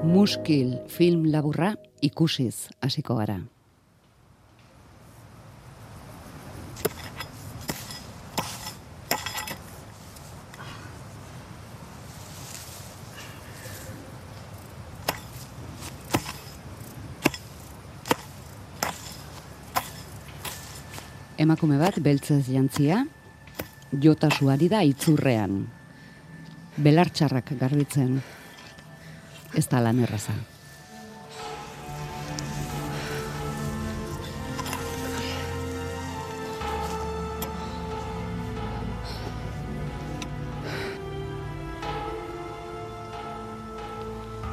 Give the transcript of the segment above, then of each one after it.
Muskil film laburra ikusiz hasiko gara. Emakume bat beltzez jantzia, jotasuari da itzurrean. Belartxarrak garbitzen, ez da lan erraza.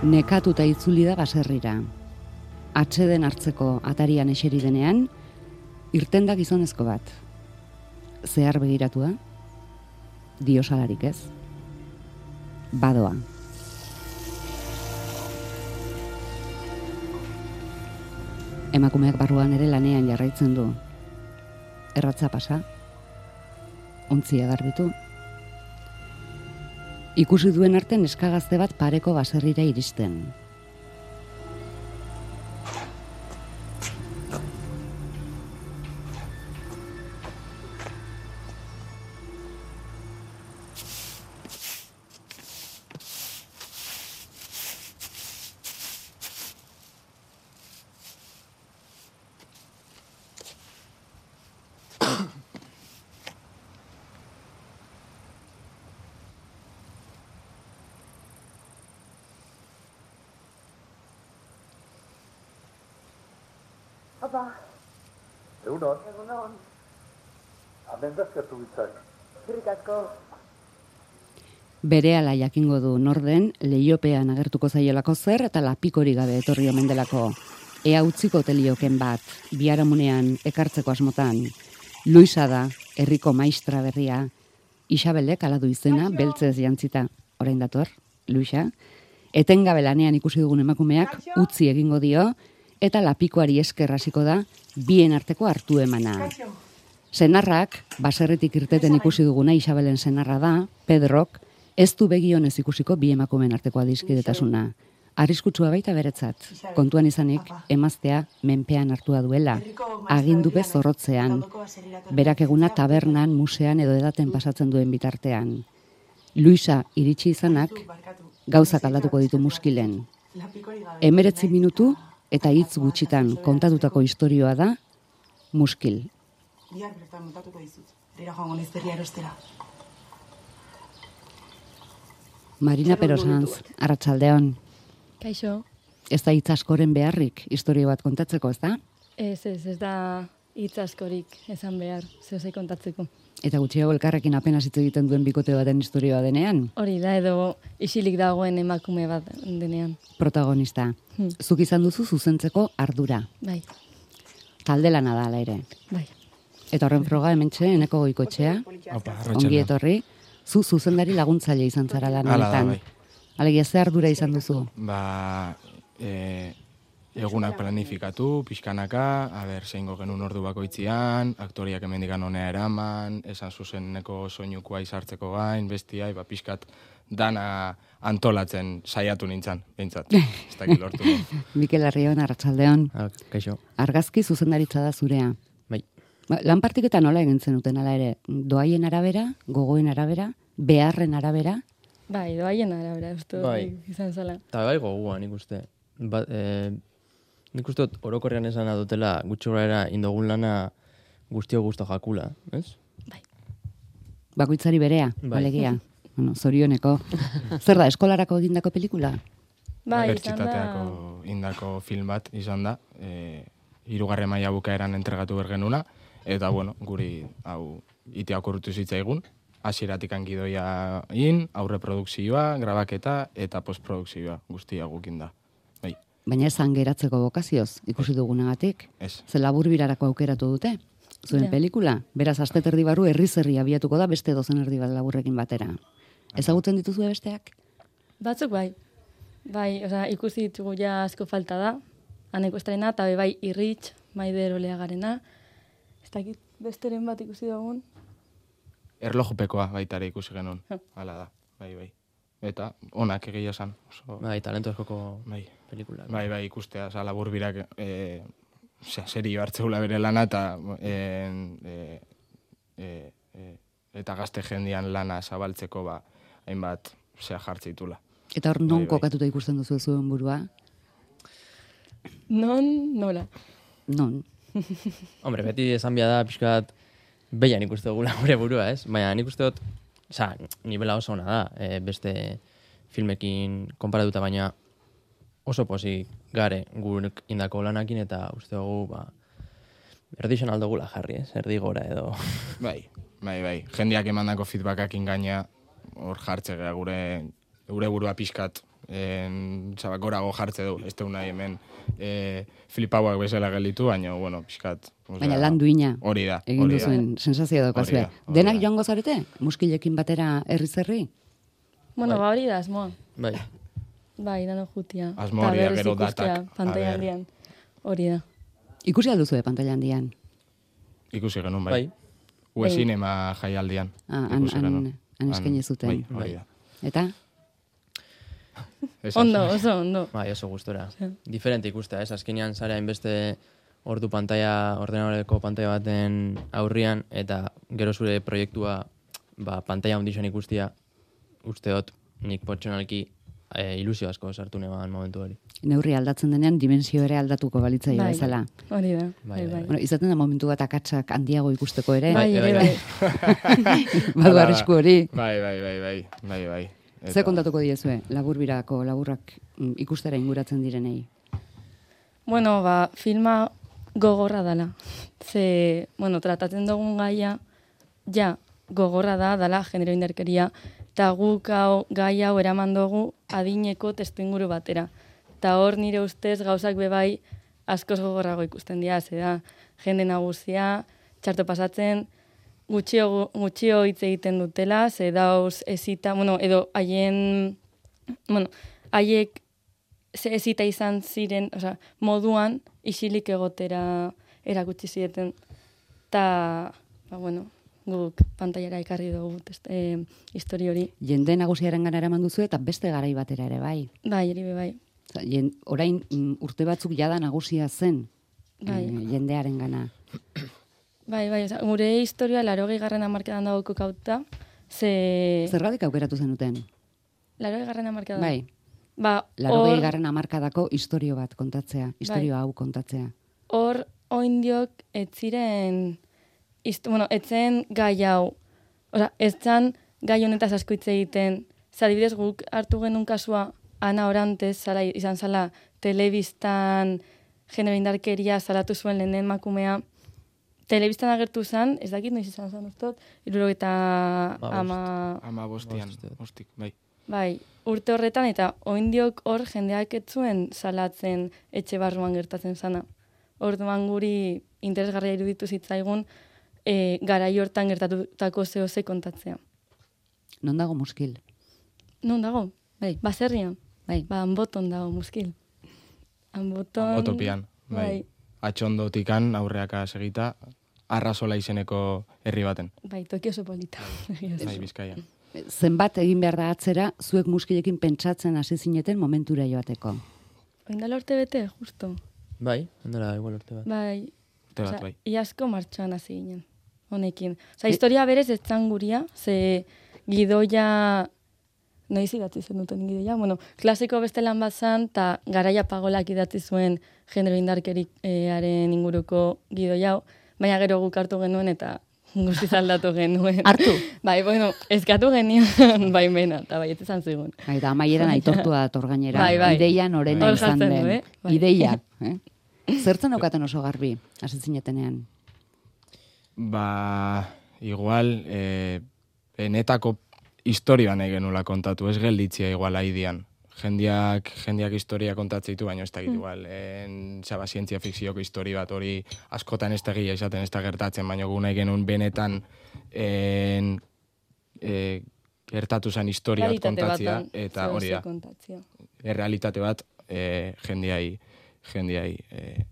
Nekatuta itzuli da baserrira. Atxeden hartzeko atarian eseri denean, irten da gizonezko bat. Zehar begiratua, diosalarik ez. Badoa. Emakumeak barruan ere lanean jarraitzen du. Erratza pasa. Ontzia garbitu. Ikusi duen arte neskagazte bat pareko baserrira iristen. Egunon, egunon, amendazkatu bitzak. zirrik asko. Bere ala jakingo du norden, leiopean agertuko zaiolako zer eta lapikori gabe etorri omen delako. Ea utziko telioken bat, biharamunean ekartzeko asmotan. Luisa da, herriko maistra berria. Isabelek ala du izena, beltzez jantzita. Orain dator, Luisa. Etengabe lanean ikusi dugun emakumeak utzi egingo dio, eta lapikoari esker hasiko da, bien arteko hartu emana. Senarrak, baserritik irteten ikusi duguna Isabelen senarra da, Pedrok, ez du begionez ikusiko bi emakumeen arteko adiskidetasuna. Arriskutsua baita beretzat, kontuan izanik, emaztea menpean hartua duela, agindupe zorrotzean, berak eguna tabernan, musean edo edaten pasatzen duen bitartean. Luisa iritsi izanak, gauzak aldatuko ditu muskilen. Emeretzi minutu eta hitz gutxitan kontatutako istorioa da, muskil. Bihar bertan montatuko dizut. Dira joango naiz berria erostera. Marina Perosanz, arratsaldeon. Kaixo, Ez da hitz askoren beharrik historio bat kontatzeko, ez da? ez ez, ez da hitz askorik esan behar, zehozei kontatzeko. Eta gutxiago elkarrekin apenas hitz egiten duen bikote baten istorioa denean, Hori da, edo isilik dagoen emakume bat denean. protagonista. Hmm. Zuk izan duzu zuzentzeko ardura. Bai, Talde lana da ala ere. bai. Eta horren froga hementxe, eneko goikoetxea, Opa, ongi etorri, zu zuzendari laguntzaile izan zara lan Hala da, honetan. bai. Alegia, ze ardura izan duzu? Ba, e, egunak planifikatu, pixkanaka, aber, zeingo genuen ordu bakoitzian, aktoriak emendikan honea eraman, esan zuzeneko soinukua izartzeko gain, bestia, ba, pixkat dana antolatzen saiatu nintzen, behintzat. Ez dakit lortu. Mikel Arrion, arratsaldeon. Ah, kaixo. Argazki zuzendaritza da zurea. Bai. Ba, lan partiketa nola egin zenuten ala ere? Doaien arabera, gogoen arabera, beharren arabera, Bai, doaien arabera, uste Bai. izan zela. Eta bai gogoa, nik uste. Ba, e, nik uste dut orokorrean esan dutela gutxi gorera indogun lana guztio gusto jakula, ez? bakoitzari berea, Bai. alegia. Bueno, zorioneko. Zer da, eskolarako egindako pelikula? Bai, izan da, indako film bat izan da, e, irugarren maila bukaeran entregatu bergenuna, eta bueno, guri hau itea okurrutu zitzaigun, hasieratik gidoia in, aurre produkzioa, grabaketa eta postprodukzioa guztia gukin da. Bai, Baina esan geratzeko bokazioz, ikusi dugunagatik. ez. Ze labur birarako aukeratu dute, zuen Ja. pelikula. Beraz, aste terdi barru herri zerri abiatuko da beste dozen erdi bat laburrekin batera. Ezagutzen dituzu besteak? batzuk bai. Bai, osea, ikusi ditugu ja asko falta da, aneko estrena, eta bai irritx, maider oleagarena. Ez dakit besteren bat ikusi dugun. Erlojupekoa baitare ikusi genuen, Ha. hala da, bai, bai. Eta onak egia esan. Oso, Bai, talento askoko bai. pelikulak. Bai, bai, ikustea, oza, labur birak, e, osea, serio hartzeula bere lana, eta, en, e, e, e, eta gazte jendian lana zabaltzeko, ba, hainbat, osea, jartzeitula. Eta hor non Bai, bai. kokatuta ikusten duzu zuen burua? Non, nola. Non. Hombre, beti esan bia da, pixkat, behian ikuste dugula gure burua, ez? Baina nik uste dut, oza, nivela oso ona da, e, beste filmekin konparatuta, baina oso pozik gare gurek indako lanakin, eta uste dugu, ba, erdixen aldogula jarri, ez? Erdi gora edo... Bai, bai, bai. Jendiak emandako feedbackakin gaina, hor jartze gea gure, gure burua pixkat, en, zaba, gorago jartze du, ez teun nahi hemen e, flipauak bezala gelditu, baina, bueno, pixkat. Baina lan duina. Hori da, Egin duzuen sensazioa daukazue. Denak joango zarete? Muskilekin batera herri zerri? Bueno, Bai. ba hori da, asmoa. Bai, Bai, dano jutia. Asmo Ta hori da, gero datak, a Pantaila ber. handian. Hori da. Ikusi alduzue pantalla handian. Ikusi genuen, bai. bai. Ue Bai. zinema jaialdian. Ah, han, genuen. han eskaini zuten. Bai, hori da. Eta? Ondo, oso, ondo. Bai, oso gustora. Sí. Diferente ikustea, ez? Azkenean zara hainbeste ordu pantalla, ordenadoreko pantalla baten aurrian, eta gero zure proiektua ba, pantalla handixen ikustia, uste dut nik pertsonalki e, ilusio asko sartu neban momentu hori. Neurri aldatzen denean dimensio ere aldatuko balitzaia Bai. bezala. Hori da. Bai, Bai, bai. bai. Bueno, izaten da momentu bat akatsak handiago ikusteko ere. Bai, bai, bai. bai. Badu arrisku hori. Bai, bai, bai, bai, bai, bai. Ze kontatuko diezue, laburbirako laburrak mm, ikustera inguratzen direnei. Bueno, ba, filma gogorra dala. Ze, bueno, tratatzen dugun gaia, ja, gogorra da, dala, genero indarkeria, eta guk hau, gai hau eraman dugu adineko testu inguru batera. Eta hor nire ustez gauzak bebai askoz gogorrago ikusten dira, ze da, jende nagusia, txarto pasatzen, gutxio, gutxio hitz egiten dutela, ze dauz ezita, bueno, edo haien, bueno, haiek ze ezita izan ziren, osea, moduan isilik egotera erakutsi zieten. Ta, ba, bueno, guk pantailara ekarri dugu test, e, histori hori. Jende nagusiaren gana eraman duzu eta beste garai batera ere bai. Bai, be bai. Oza, jen, orain mm, urte batzuk jada nagusia zen Bai. eh, jendearen gana. Bai, bai, osea, gure historia laro garren amarkedan dago kokauta, ze... Zergatik aukeratu zenuten? Laro garren amarkedan. Bai, Ba, laro hor, garren amarkadako istorio bat kontatzea, istorio hau kontatzea. hor oindiok ez ziren, ist, bueno, etzen gai hau, Osa, ez zan gai honetaz asko hitz egiten, zadibidez guk hartu genuen kasua, Ana Orantez, zala, izan zala, telebistan genero indarkeria salatu zuen lehen makumea, telebistan agertu zen, ez dakit noiz izan zen ustot, iruro eta ama, Ama bostian, Bost, uste dut. ostik, bai. bai, urte horretan, eta oindiok hor jendeak ez zuen salatzen etxe barruan gertatzen zana. Orduan guri interesgarria iruditu zitzaigun e, garai hortan gertatutako zehose kontatzea. Non dago muskil? Non dago? Bai, Baserrian. bai. Ba, anboton dago muskil. Anboton... Botopian, bai. Atxondotikan aurreaka segita, arrazola izeneko herri baten. Bai, toki oso polita. Bai, bizkaian. Zenbat egin behar da atzera, zuek muskilekin pentsatzen hasi zineten momentura joateko. Oindala urte bete, justo. Bai, handela igual urte bat. Bai, Urte bat, Osea, bai. Iazko martxoan hasi ginen, honekin. Osa, historia berez ez guria, ze gidoia, noiz idatzi zen duten gidoia, bueno, klasiko beste lan bat zan, eta garaia pagolak idatzi zuen genero indarkeriaren inguruko gidoia, baina gero guk hartu genuen eta guztiz aldatu genuen. Hartu? bai, bueno, eskatu genion baimena, eta bai, izan zigun. Bai, da amaieran aitortua dator gainera. Bai, bai. Ideia norena Hor izan den. du, eh? Bai. Ideia. Eh? Zertzen aukaten oso garbi, hasi zinetenean. Ba, igual, e, benetako historia nahi genula kontatu, ez gelditzia igual aidian. Jendiak, jendiak historia kontatzen ditu, baina ez da igual. En, zaba, zientzia fikzioko histori bat hori askotan ez da egia izaten ez da gertatzen, baina gu nahi genuen benetan en, e, gertatu zen historia bat batan eta hori da, errealitate bat e, jendiai, jendiai e,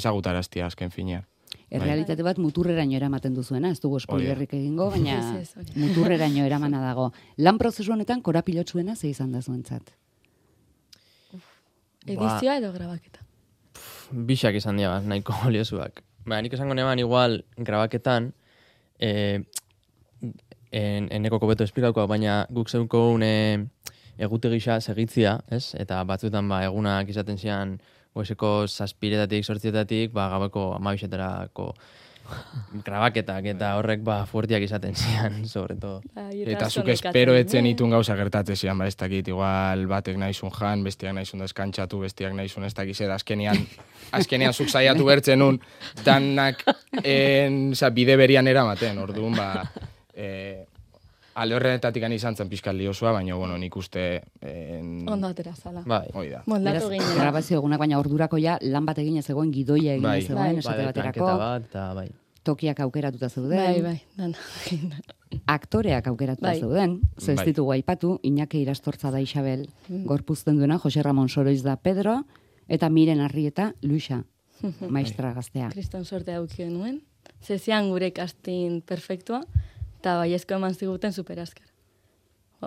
ezagutaraztia azken finean. Errealitate bat muturreraino eramaten duzuena, ez dugu spoilerrik egingo, baina muturreraino eramana dago. Lan prozesu honetan korapilotsuena ze izan da zuentzat. Edizioa edo grabaketa. Bixak izan dira, nahiko oliosuak. Ba, nik esango neban igual grabaketan, e, en, eneko kobeto esplikauko, baina guk zeuko une egute gisa segitzia, ez? Eta batzuetan ba, egunak izaten zian goizeko zazpiretatik, sortzietatik, ba, gabeko amabisetarako grabaketak eta horrek ba, fuertiak izaten zian, sobre todo. Bai, Eta zuk espero etzen itun gauza gertatzen zian, ba, ez dakit, igual batek nahizun jan, bestiak nahizun deskantxatu, bestiak nahizun ez dakiz, eta azkenean, azkenean zuk saiatu bertzen un, danak en, oza, bide berian eramaten, orduan, ba, e, alde horretatik izan zen pixkat liosua, baina, bueno, nik uste, en, Ondo atera zala. Bai, hoi da. Moldatu grabazio egunak baina ordurako ja lan bat egin zegoen gidoia egin Bai. zegoen Bai. esate bai, baterako, planketa bat, eta bai. Tokiak aukeratuta zeuden, Bai, bai, dana. aktoreak aukeratuta Bai. zeuden, ze ez Bai. ditugu aipatu, Iñaki Irastortza da Isabel gorpuzten duena, Jose Ramon Soroiz da Pedro, eta Miren Arrieta Luisa, maestra gaztea. Kriston sorte auki genuen. Zezian gure casting perfektua, eta baiezko eman ziguten superazkar.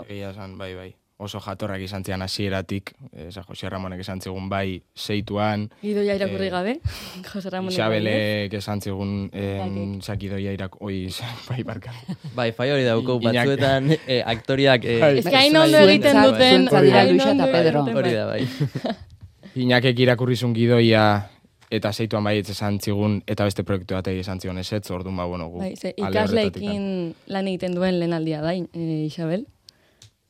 Egia esan, bai, bai. Oso jatorrak izan zian hasieratik, eza Jose Ramonek esan zigun bai zeituan, Gidoia irakurri Eh, gabe, Jose Ramon. Isabelek esan zigun en, zakidoia irak, oi, bai, barka. Bai, fai hori dauko, batzuetan eh, aktoriak... Eh, Bai. Ez que hain ondo egiten duten. Luisa eta ondo Pedro. Hori bai. da, bai. Inakek irakurrizun gidoia eta zeituan baietz esan zigun, eta beste proiektu batei esan zigun esetz, orduan ba, bueno, gu. Bai, ze ikasleekin lan egiten duen lehen aldia da, eh, Isabel.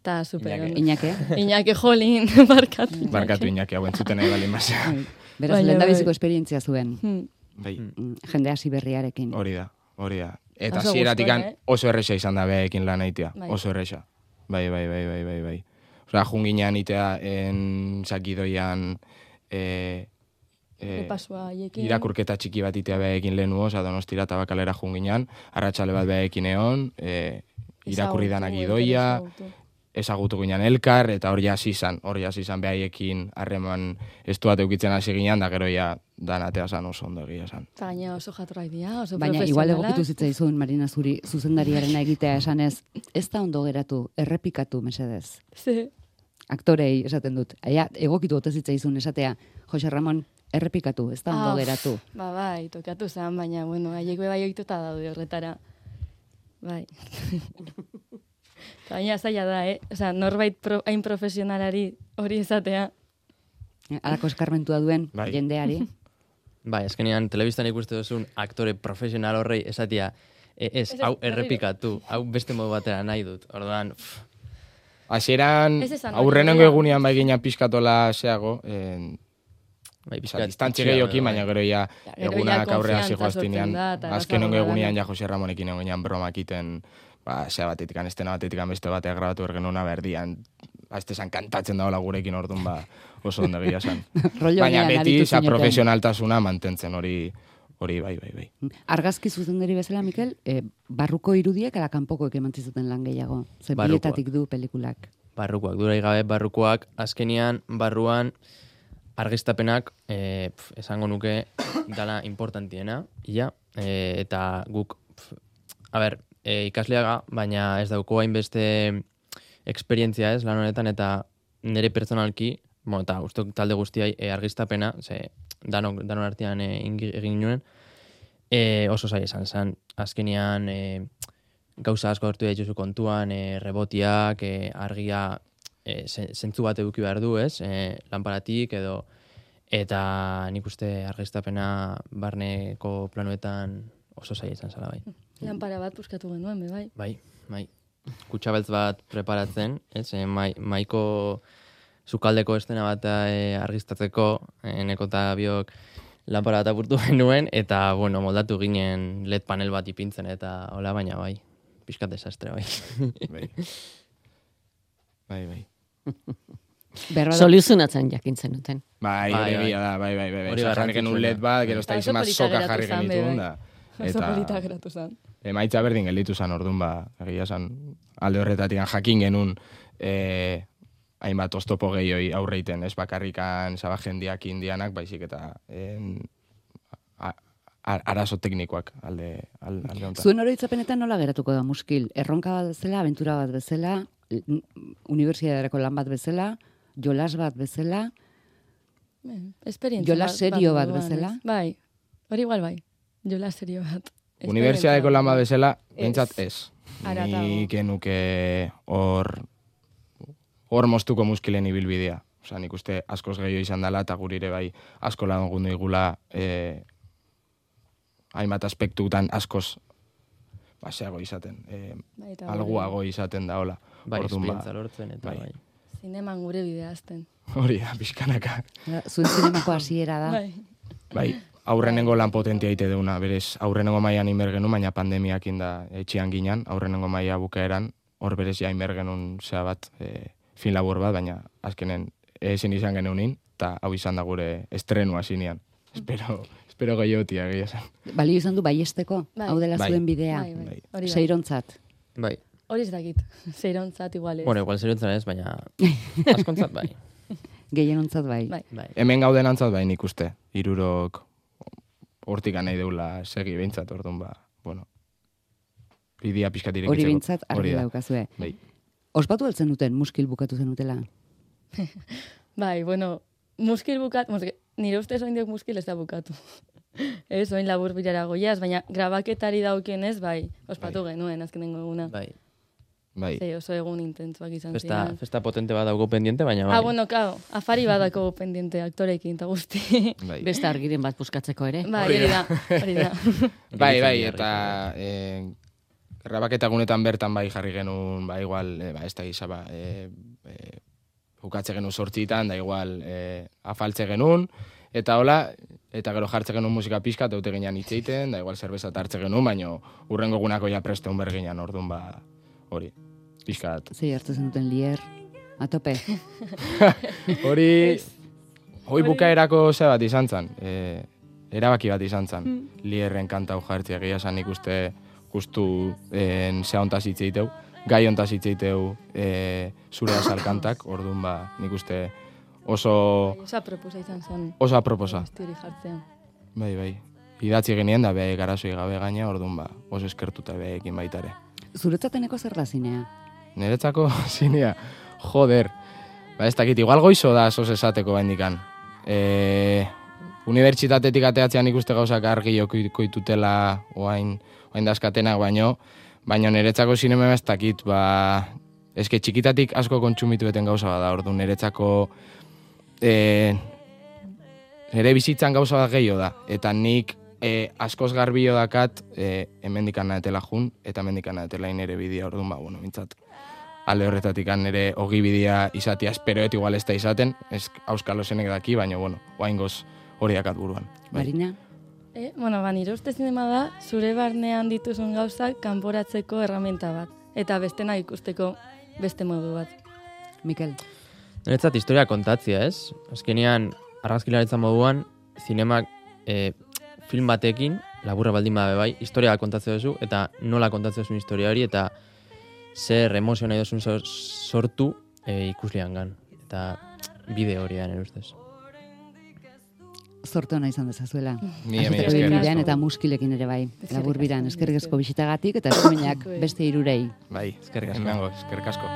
Ta super. Iñaki. ondo. Iñake, Iñaki jolin, barkatu. Barkatu Inaki, hau entzuten nahi bali mazea. bai. beraz, Baina, lehendabiziko bai. esperientzia zuen, Hmm. Bai, mm, jende hasi berriarekin. hori da, hori da. Eta Oso hasieratik gustoa, eh? oso erresa izan da behekin lan eitea, Bai. oso erresa. Bai, bai, bai, bai, bai, bai. Osea, junginean itea en zakidoian e, e, irakurketa txiki bat itea behekin lehen oza, donostira eta bakalera junginean, arratsale bat behekin egon, e, irakurri danak idoia, ezagutu. ginen elkar, eta hori hasi izan, hori hasi izan behaiekin harreman estu bat eukitzen hasi ginen, da gero ja danatea zan oso ondo egia zan. Eta gaina oso jatorrak dira, oso Baina igual egokitu zitzaizun Marina Zuri zuzendariarena egitea esanez, ez da ondo geratu, errepikatu mesedez. Ze, Aktorei esaten dut. Aia, egokitu ote zitzaizun esatea, Jose Ramon, errepikatu, ez da ondo Ah, geratu. Ba, bai, tokatu zen, baina, bueno, haiek be bai ohituta daude horretara. Bai. Baina zaila da, eh? Osa, norbait pro, hain profesionalari hori esatea. Alako eskarmentua duen Bai. jendeari. Bai, eskenean, telebistan ikuste duzun aktore profesional horrei esatia, e, ez, hau errepikatu, hau beste modu batera nahi dut. Orduan, pff, Hasieran, aurrenengo egunean bai ginen pixkatola zeago, en, bai, Osa, pixkat distantzi itxia gehioki, dago, baina bai. gero ja egunak aurrera zijoaztinean, sortzen da, eta azken ongo errazagoa da. egunean ja Jose Ramonekin egonean bromak iten, ba, zea batetik, estena batetik, beste bateak grabatu ergenuna berdian, azte zan kantatzen daola gurekin orduan, ba, oso ondo egia zan. Rollo baina beti, za profesionaltasuna mantentzen hori, hori bai, bai, bai. Argazki zuzendari bezala, Mikel, e, barruko irudiek ala kanpokoek eman zuten lan gehiago. Ze bietatik du pelikulak. Barrukoak, durai gabe barrukoak, azkenian, barruan, argiztapenak, e, pf, esango nuke, dala importantiena, ia, e, eta guk, pf, a ber, e, ikasleaga, baina ez dauko hainbeste esperientzia ez, lan honetan, eta nire pertsonalki, bueno, eta uste talde guztiai e, argiztapena, ze danon, danon artean e, egin nuen, e, oso zaila esan zen, azkenian e, gauza asko hartu dituzu kontuan, e, rebotiak, e, argia e, zen- zentzu bat eduki behar du, ez? E, lanparatik edo eta nik uste argiztapena barneko planuetan oso zaila izan zela bai. Lanpara bat buskatu genuen, be, bai. Bai, bai. Kutsabeltz bat preparatzen, ez? E, mai, maiko sukaldeko estena bat e, argiztatzeko, e, neko eta biok lanpara bat apurtu genuen, eta, bueno, moldatu ginen LED panel bat ipintzen, eta hola, baina bai, pixkat desastre, bai. Bai, bai. bai. Berra Soluzionatzen jakintzen duten. Bai, Bai, hori bai. da, bai, bai, bai. Hori Hori jarri genuen garrantzitsuena. led bat, gero ez da Eta oso izema polita soka geratu jarri zen, be, genituen bai. da. Oso polita Eta geratu zen. emaitza berdin gelditu zan orduan, ba, egia zan, alde horretatik jakin genuen, eh, hainbat oztopo gehioi aurreiten, ez bakarrikan zabajendiak indianak, baizik eta en, a, arazo teknikoak alde, alde, alde honetan. Zuen oroitzapenetan nola geratuko da muskil? Erronka bat bezala, aventura bat bezala, unibertsitaterako lan bat bezala, jolas bat bezala, esperientzia Jola bat- serio bat moduan, bezala? ez? Bai, hori igual bai. Jola serio bat. Unibertsitateko lan bat bezala, Ez. behintzat ez. Nik genuke hor hor moztuko muskilen ibilbidea. Osa, nik uste askoz gehiago izan dela, eta gurire bai asko lagundu igula e, hainbat aspektutan askoz baseago izaten. E, Bai, alguago izaten da, hola. Bai, Orduan, esperientza lortzen, eta bai. bai. Zineman gure bidea azten. Hori da, pixkanaka. zuen zinemako hasiera da. Bai. Bai, aurrenengo lan potentia ite deuna, berez, aurrenengo maian inber genuen, baina pandemiak inda etxian ginen, aurrenengo maia bukaeran, hor berez ja inber genuen zea bat, e, fin labur bat, baina azkenen ezin izan geneunin, eta hau izan da gure estrenua zinean. Espero, espero gehiotia gehiago esan. Balio izan du baiesteko, Bai. hau dela Bai. zuen bidea. Bai, bai. Seirontzat. Bai. Hori ez dakit. Zeirontzat igual ez. Bueno, igual zeriontzen ez, baina askontzat bai. Gehienontzat bai. Bai. bai. Hemen gauden antzat bai nik uste, irurok hortik nahi deula segi behintzat, orduan ba, bueno, bidea pixkat irekitzeko. Hori behintzat argi daukazue. Bai. Ospatu altzen duten muskil bukatu zenutela. Bai, bueno, muskil bukat, muskil, nire ustez oin diok muskil ez da bukatu. ez, oin labur birara goiaz, baina grabaketari daukenez, bai, ospatu genuen azkenengo eguna. Bai. Bai. Ze oso egun intentsuak izan Festa, ziren. festa potente bat dauko pendiente, baina bai. Ah, bueno, claro, afari badako pendiente aktorekin eta guzti. Bai. Beste argiren bat puskatzeko ere. bai, hori da, hori da. Bai, bai, eta e, grabaketa gunetan bertan bai jarri genuen, ba, igual, e, ba, ez da gisa, ba, e, e, bukatze genuen sortzitan, da igual, e, afaltze genuen, eta hola, eta gero jartze genuen musika pixka, eta ute ginean hitz egiten, da igual zerbeza hartze genuen, baino urrengo egunako ja preste unber ginean, orduan, ba, hori, pixkat. Zei hartu zenuten lier, atope. Hori, hoi bukaerako ze bat izan zen, e, erabaki bat izan zen, lierren kanta hau jartzea, egia esan nik uste justu en, zea ontaz hitz egiteu, gai ontaz hitz egiteu e, zure azal kantak, orduan ba, nik uste oso, Osa proposa izan zen. oso aproposa. Abesti hori jartzea. Bai, bai. Idatzi genien da be garazoi gabe gaina, orduan ba, oso eskertuta beekin baitare. Zuretzateneko zer da zinea? Niretzako zinea, joder. Ba ez dakit, igual goizo da sos esateko bendikan. E, unibertsitatetik ateatzean ikuste gauzak argi koitutela oain, oain daskatenak baino, baino niretzako zinema ez dakit, ba, eske txikitatik asko kontsumitu beten gauza bada, ordu niretzako e, nire bizitzan gauza bat gehiago da, eta nik e, askoz garbio dakat e, hemendikan nahetela jun, eta hemendikan nahetela nire bidea, orduan ba, bueno, mintzat, alde horretatik nire ogi bidea izatea esperoet igual ez da izaten, ez auskalo zenek daki, baina, bueno, oaingoz hori dakat buruan. Bai. Marina? E, bueno, ba, nire uste zinema da, zure barnean dituzun gauzak kanporatzeko erramenta bat. Eta bestena ikusteko beste modu bat. Mikel? Niretzat historia kontatzia, ez? Azkenean, argazkilaritza moduan, zinemak e, film batekin, laburra baldin bada bai, historia kontatzen duzu, eta nola kontatzen duzun historia hori, eta zer emozio nahi duzun sor- sortu e, ikuslean gan. Eta bide hori da, nire ustez. Zorte hona izan dezazuela. Ibilbidean eta muskilekin ere bai. Eskerrik Labur biran, asko, eskerrik asko bisitagatik eta eskumenak beste irurei. Bai, Eskerrik asko. Hemengo, eskerrik asko.